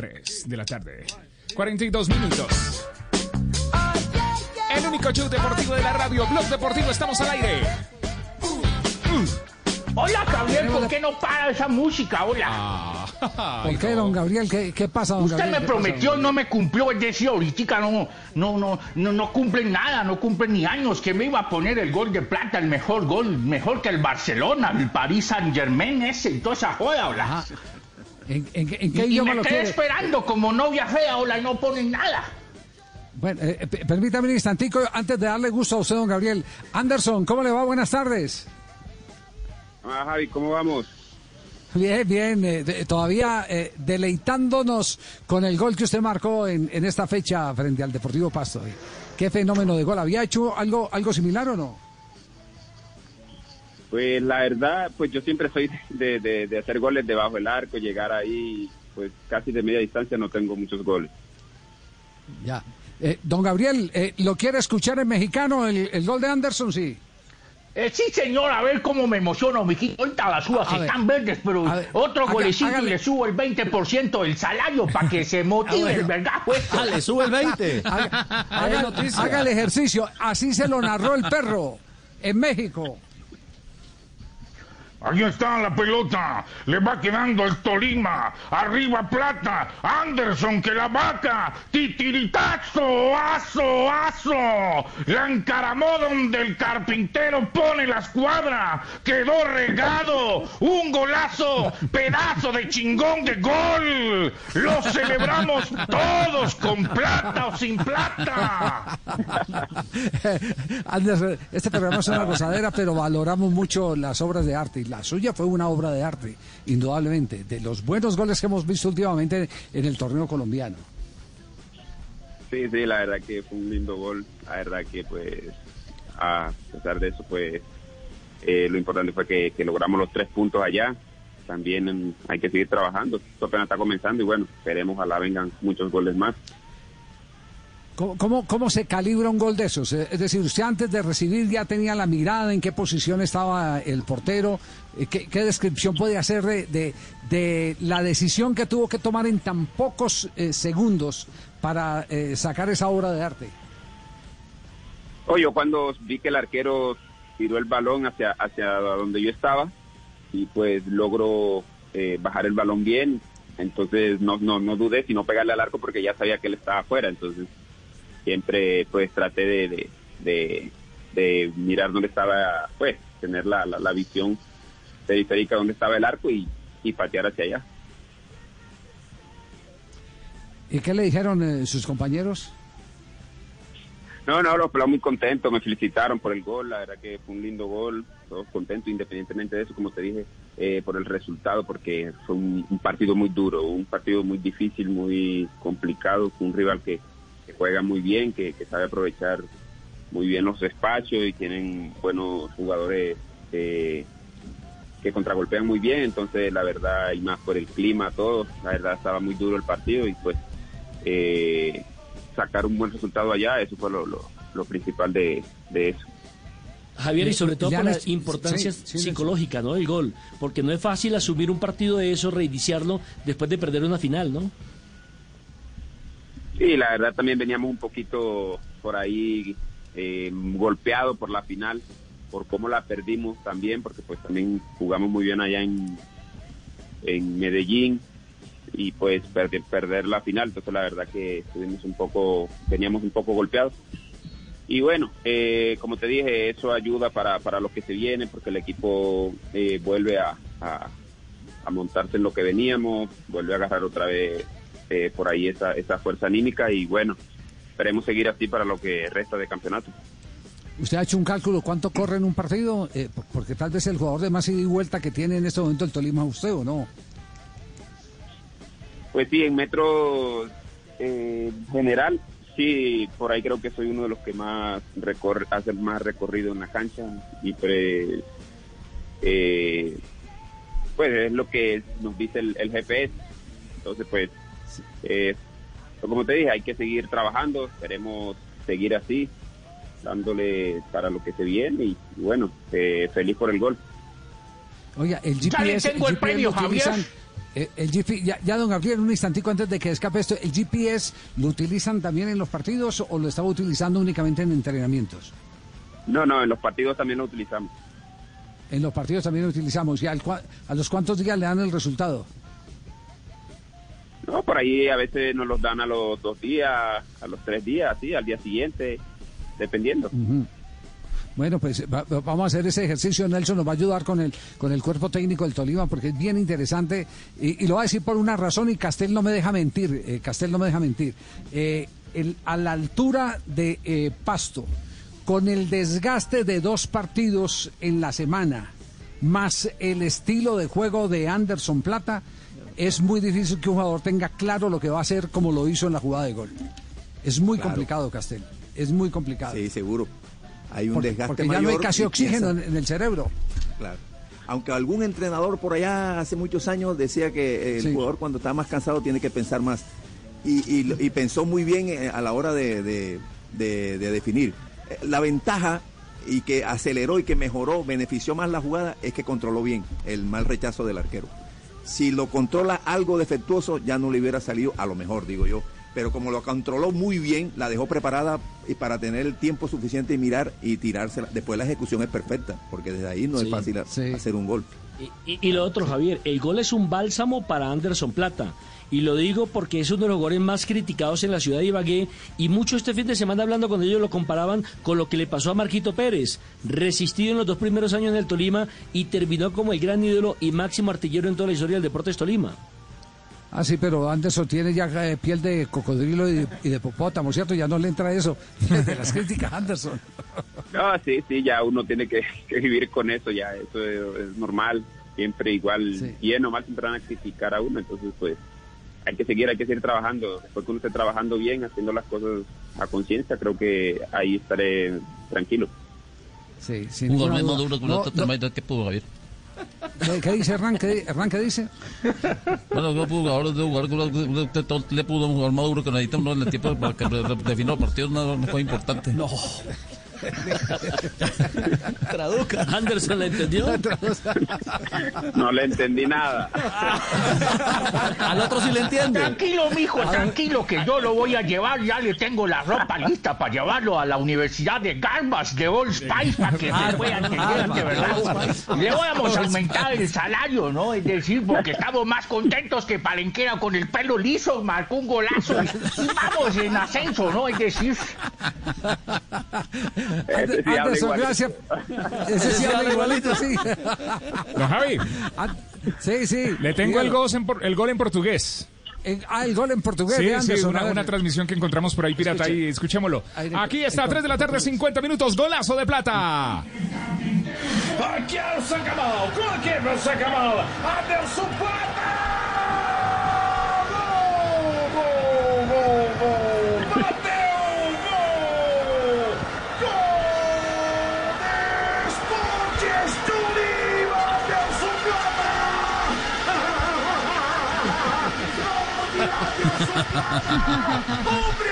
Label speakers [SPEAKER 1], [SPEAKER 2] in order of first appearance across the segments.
[SPEAKER 1] 3 de la tarde. 42 minutos. El único show deportivo de la radio, Blog Deportivo, estamos al aire.
[SPEAKER 2] Uh. Hola, Gabriel, ¿por qué no para esa música? Hola.
[SPEAKER 3] Ah, ¿Por qué, don Gabriel? ¿Qué, qué pasa, don
[SPEAKER 2] Usted
[SPEAKER 3] Gabriel?
[SPEAKER 2] me prometió no me cumplió. Es decir, ahorita no, no, no, no, no cumplen nada, no cumplen ni años. Que me iba a poner el gol de plata, el mejor gol, mejor que el Barcelona, el Paris Saint Germain, ese y toda esa joda, hola.
[SPEAKER 3] ¿En, en, en qué
[SPEAKER 2] y
[SPEAKER 3] idioma
[SPEAKER 2] me
[SPEAKER 3] lo
[SPEAKER 2] quedé
[SPEAKER 3] quiere?
[SPEAKER 2] esperando como novia fea, hola, y no ponen nada.
[SPEAKER 3] Bueno, eh, permítame un instantico antes de darle gusto a usted, don Gabriel. Anderson, ¿cómo le va? Buenas tardes.
[SPEAKER 4] Ah, Javi, ¿cómo vamos?
[SPEAKER 3] Bien, bien. eh, de- todavía eh, deleitándonos con el gol que usted marcó en, en esta fecha frente al Deportivo Pasto. Qué fenómeno de gol. ¿Había hecho algo, algo similar o no?
[SPEAKER 4] Pues la verdad, pues yo siempre soy de, de, de hacer goles debajo del arco, llegar ahí, pues casi de media distancia no tengo muchos goles.
[SPEAKER 3] Ya. Eh, don Gabriel, eh, ¿lo quiere escuchar en mexicano el, el gol de Anderson? Sí.
[SPEAKER 2] Eh, sí, señor, a ver cómo me emociono, mijito. Ahorita las uvas
[SPEAKER 3] ver.
[SPEAKER 2] están verdes, pero
[SPEAKER 3] ver,
[SPEAKER 2] otro
[SPEAKER 3] haga-
[SPEAKER 2] golecito
[SPEAKER 3] hágale.
[SPEAKER 2] y le subo el 20% del salario para que se motive,
[SPEAKER 3] bueno.
[SPEAKER 2] ¿verdad? Pues,
[SPEAKER 5] Ah, le sube el 20.
[SPEAKER 3] Haga, haga- haga el ejercicio. Así se lo narró el perro en México.
[SPEAKER 6] Ahí está la pelota. Le va quedando el Tolima. Arriba Plata. Anderson que la vaca. Titiritazo. Aso, aso. La encaramó donde el carpintero pone la escuadra. Quedó regado. Un golazo. Pedazo de chingón de gol. Lo celebramos todos con plata o sin plata.
[SPEAKER 3] Anderson, este programa es una gozadera, pero valoramos mucho las obras de arte. La suya fue una obra de arte, indudablemente, de los buenos goles que hemos visto últimamente en el torneo colombiano.
[SPEAKER 4] Sí, sí, la verdad que fue un lindo gol. La verdad que pues a pesar de eso, pues eh, lo importante fue que, logramos los tres puntos allá. También hay que seguir trabajando. Esto apenas está comenzando y bueno, esperemos ojalá vengan muchos goles más.
[SPEAKER 3] ¿Cómo, cómo, se calibra un gol de esos? Eh, Es decir, usted antes de recibir ya tenía la mirada, en qué posición estaba el portero, Eh, qué, descripción puede hacer de, de- de la decisión que tuvo que tomar en tan pocos eh, segundos para eh, sacar esa obra de arte.
[SPEAKER 4] Oye, yo cuando vi que el arquero tiró el balón hacia, hacia donde yo estaba y pues logró eh, bajar el balón bien, entonces no, no, no dudé sino pegarle al arco porque ya sabía que él estaba afuera, entonces siempre pues traté de, de, de, de mirar dónde estaba, pues tener la, la, la visión periférica donde estaba el arco y, y patear hacia allá.
[SPEAKER 3] ¿Y qué le dijeron eh, sus compañeros?
[SPEAKER 4] No, no, los pelados muy contentos, me felicitaron por el gol, la verdad que fue un lindo gol, todos contentos independientemente de eso, como te dije, eh, por el resultado, porque fue un, un partido muy duro, un partido muy difícil, muy complicado, con un rival que, que juega muy bien, que, que sabe aprovechar muy bien los espacios y tienen buenos jugadores eh, que contragolpean muy bien, entonces la verdad, y más por el clima, todo, la verdad estaba muy duro el partido y pues... Eh, sacar un buen resultado allá, eso fue lo, lo, lo principal de, de eso.
[SPEAKER 5] Javier, y sobre todo
[SPEAKER 3] Le
[SPEAKER 5] por la importancia
[SPEAKER 3] sí, sí,
[SPEAKER 5] psicológica, ¿no? El gol. Porque no es fácil asumir un partido de eso, reiniciarlo después de perder una final, ¿no?
[SPEAKER 4] Sí, la verdad también veníamos un poquito por ahí eh, golpeado por la final, por cómo la perdimos también, porque pues también jugamos muy bien allá en, en Medellín y pues perder, la final, entonces la verdad que estuvimos un poco, veníamos un poco golpeados. Y bueno, eh, como te dije, eso ayuda para, para lo que se viene, porque el equipo eh, vuelve a, a montarse en lo que veníamos, vuelve a agarrar otra vez eh, por ahí esa, esa fuerza anímica y bueno, esperemos seguir así para lo que resta de campeonato.
[SPEAKER 3] ¿Usted ha hecho un cálculo cuánto corre en un partido? Eh, por- porque tal vez el jugador de más ida y vuelta que tiene en este momento el Tolima es usted o no.
[SPEAKER 4] Pues sí, en metros eh, general, sí, por ahí creo que soy uno de los que más recorre, hace más recorrido en la cancha y pues, eh, pues es lo que nos dice el, el GPS. Entonces, pues, eh, como te dije, hay que seguir trabajando, esperemos seguir así, dándole para lo que se viene y, y bueno, eh, feliz por el gol.
[SPEAKER 3] Oiga, el
[SPEAKER 2] Ya le
[SPEAKER 3] GPS,
[SPEAKER 2] tengo el
[SPEAKER 3] GPS
[SPEAKER 2] premio, Javier.
[SPEAKER 3] eh, el GP ya, ya, don Gabriel, un instantico antes de que escape esto, ¿el GPS lo utilizan también en los partidos o lo estaba utilizando únicamente en entrenamientos?
[SPEAKER 4] No, no, en los partidos también lo utilizamos.
[SPEAKER 3] En los partidos también lo utilizamos. ¿Y al cua- a los cuántos días le dan el resultado?
[SPEAKER 4] No, por ahí a veces nos los dan a los dos días, a los tres días, sí, al día siguiente, dependiendo.
[SPEAKER 3] Bueno, pues va- va- vamos a hacer ese ejercicio. Nelson nos va a ayudar con el, con el cuerpo técnico del Tolima porque es bien interesante y, y lo va a decir por una razón y Castel no me deja mentir. eh, Castel no me deja mentir. Eh, el- a la altura de eh, Pasto, con el desgaste de dos partidos en la semana, más el estilo de juego de Anderson Plata, es muy difícil que un jugador tenga claro lo que va a hacer como lo hizo en la jugada de gol. Es muy
[SPEAKER 7] Claro.
[SPEAKER 3] complicado, Castel. Es muy complicado.
[SPEAKER 7] Sí, seguro. Hay un
[SPEAKER 3] Porque,
[SPEAKER 7] desgaste
[SPEAKER 3] porque ya
[SPEAKER 7] mayor.
[SPEAKER 3] no hay casi oxígeno en, el cerebro.
[SPEAKER 7] Claro. Aunque algún entrenador por allá hace muchos años decía que el
[SPEAKER 3] Sí.
[SPEAKER 7] jugador cuando está más cansado tiene que pensar más. Y, y- y pensó muy bien eh, a la hora de, de- de- de definir. Eh, La ventaja y que aceleró y que mejoró, benefició más la jugada es que controló bien el mal rechazo del arquero. Si lo controla algo defectuoso, ya no le hubiera salido, a lo mejor, digo yo. Pero como lo controló muy bien, la dejó preparada y para tener el tiempo suficiente y mirar y tirársela. Después la ejecución es perfecta, porque desde ahí no
[SPEAKER 5] Sí,
[SPEAKER 7] es fácil
[SPEAKER 3] sí.
[SPEAKER 7] hacer un gol.
[SPEAKER 5] Y, y- y lo otro, Javier, el gol es un bálsamo para Anderson Plata. Y lo digo porque es uno de los goles más criticados en la ciudad de Ibagué. Y mucho este fin de semana hablando cuando ellos lo comparaban con lo que le pasó a Marquito Pérez. Resistido en los dos primeros años en el Tolima y terminó como el gran ídolo y máximo artillero en toda la historia del Deportes Tolima.
[SPEAKER 3] Ah, sí, pero Anderson tiene ya eh, piel de cocodrilo y de, y de popótamo, ¿cierto? Ya no le entra eso de las críticas Anderson.
[SPEAKER 4] No, sí, sí, ya uno tiene que, que vivir con eso, ya eso es, es normal, siempre igual,
[SPEAKER 3] Sí.
[SPEAKER 4] bien o mal siempre van a criticar a uno, entonces pues hay que seguir, hay que seguir trabajando, después que uno esté trabajando bien, haciendo las cosas a conciencia, creo que ahí estaré tranquilo.
[SPEAKER 3] Sí, sin
[SPEAKER 8] Un
[SPEAKER 3] duda.
[SPEAKER 8] duro que un
[SPEAKER 3] No,
[SPEAKER 8] otro
[SPEAKER 3] no,
[SPEAKER 8] tema que pudo Javier.
[SPEAKER 3] ¿qué, dice Hernán? ¿Qué, Hernán, ¿qué dice?
[SPEAKER 8] Bueno, yo pudo ahora de jugar con le pudo jugar más duro que necesitamos en el tiempo para que definió el partido una una cosa importante. No.
[SPEAKER 5] Traduzca. Anderson la entendió.
[SPEAKER 4] No le entendí nada.
[SPEAKER 8] Al otro sí le entiende.
[SPEAKER 2] Tranquilo, mijo, tranquilo, que yo lo voy a llevar. Ya le tengo la ropa lista para llevarlo a la Universidad de Garbas de Old Spice para que se pueda entender de verdad. Le vamos a aumentar el salario, ¿no? Es decir, porque estamos más contentos que Palenquera con el pelo liso, marcó un golazo y, y vamos en ascenso, ¿no? Es decir,
[SPEAKER 4] Ese sí
[SPEAKER 3] Anderson, gracias. Ese sí habla igualito, sí.
[SPEAKER 1] Don Javi,
[SPEAKER 3] Ah, Sí, sí.
[SPEAKER 1] le tengo el gol en, por- el gol en portugués.
[SPEAKER 3] En- ah, el gol en portugués
[SPEAKER 1] Sí,
[SPEAKER 3] de
[SPEAKER 1] sí,
[SPEAKER 3] Anderson.
[SPEAKER 1] una,
[SPEAKER 3] a ver.
[SPEAKER 1] una transmisión que encontramos por ahí pirata
[SPEAKER 3] Escuche.
[SPEAKER 1] ahí, escuchémoslo. Aquí está,
[SPEAKER 3] en-
[SPEAKER 1] 3 de la tarde, 50 minutos, golazo de plata.
[SPEAKER 6] Aqui é o Sacamão, com aqui é o Sacamão, Pobre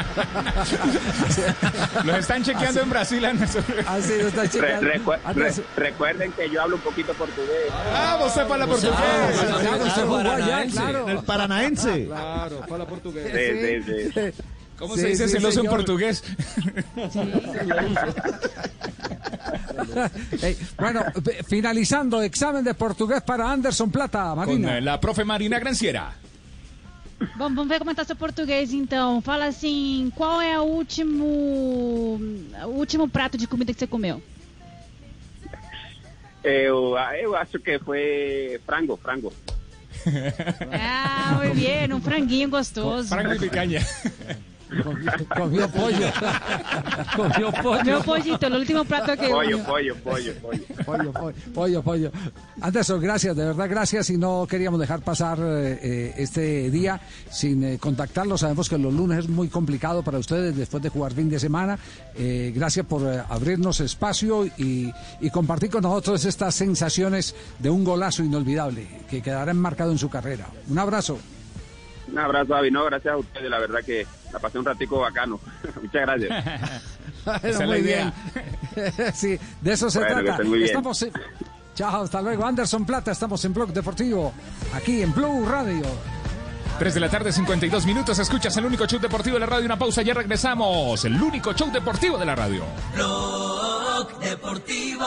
[SPEAKER 1] Los están chequeando en Brasil. Anderson.
[SPEAKER 3] Ah, sí, lo está
[SPEAKER 4] Re-
[SPEAKER 3] Anderson.
[SPEAKER 4] re- recuerden que yo hablo un poquito portugués.
[SPEAKER 1] Ah, fala
[SPEAKER 3] Ah,
[SPEAKER 1] portugués.
[SPEAKER 3] claro, claro.
[SPEAKER 9] El paranaense.
[SPEAKER 1] Claro, fala portugués.
[SPEAKER 4] Sí, sí, sí.
[SPEAKER 1] ¿Cómo
[SPEAKER 3] Sí,
[SPEAKER 1] se dice
[SPEAKER 3] sí,
[SPEAKER 1] celoso en
[SPEAKER 3] señor.
[SPEAKER 1] portugués?
[SPEAKER 3] Ey, bueno, finalizando, examen de portugués para Anderson Plata,
[SPEAKER 1] Con
[SPEAKER 3] Marina.
[SPEAKER 1] eh, la profe Marina Granciera.
[SPEAKER 10] Vamos, vamos ver como está seu português então. Fala assim, qual é o último o último prato de comida que você comeu?
[SPEAKER 4] Eu, eu acho que foi frango, frango.
[SPEAKER 10] Ah, muy bien, um franguinho gostoso.
[SPEAKER 1] Frango y picaña.
[SPEAKER 3] Comió pollo. Comió pollo.
[SPEAKER 10] Comió pollito, el último plato que
[SPEAKER 4] Pollo, pollo, pollo, pollo.
[SPEAKER 3] Pollo, pollo, pollo, pollo. Anderson, gracias, de verdad, gracias. Y no queríamos dejar pasar eh, eh, este día sin eh, contactarlo. Sabemos que los lunes es muy complicado para ustedes después de jugar fin de semana. Eh, gracias por eh, abrirnos espacio y, y compartir con nosotros estas sensaciones de un golazo inolvidable que quedará enmarcado en su carrera. Un abrazo.
[SPEAKER 4] Un abrazo, Avi. No, gracias a ustedes. La verdad que la pasé un ratico bacano. Muchas gracias.
[SPEAKER 3] Bueno,
[SPEAKER 1] es la
[SPEAKER 3] muy
[SPEAKER 1] idea.
[SPEAKER 3] bien. sí, de eso se
[SPEAKER 4] Bueno,
[SPEAKER 3] trata. Estamos en- Chao, hasta luego. Anderson Plata, estamos en Blog Deportivo, aquí en Blue Radio.
[SPEAKER 1] 3 de la tarde, 52 minutos. Escuchas el único show deportivo de la radio. Una pausa, ya regresamos. El único show deportivo de la radio.
[SPEAKER 9] Blog Deportivo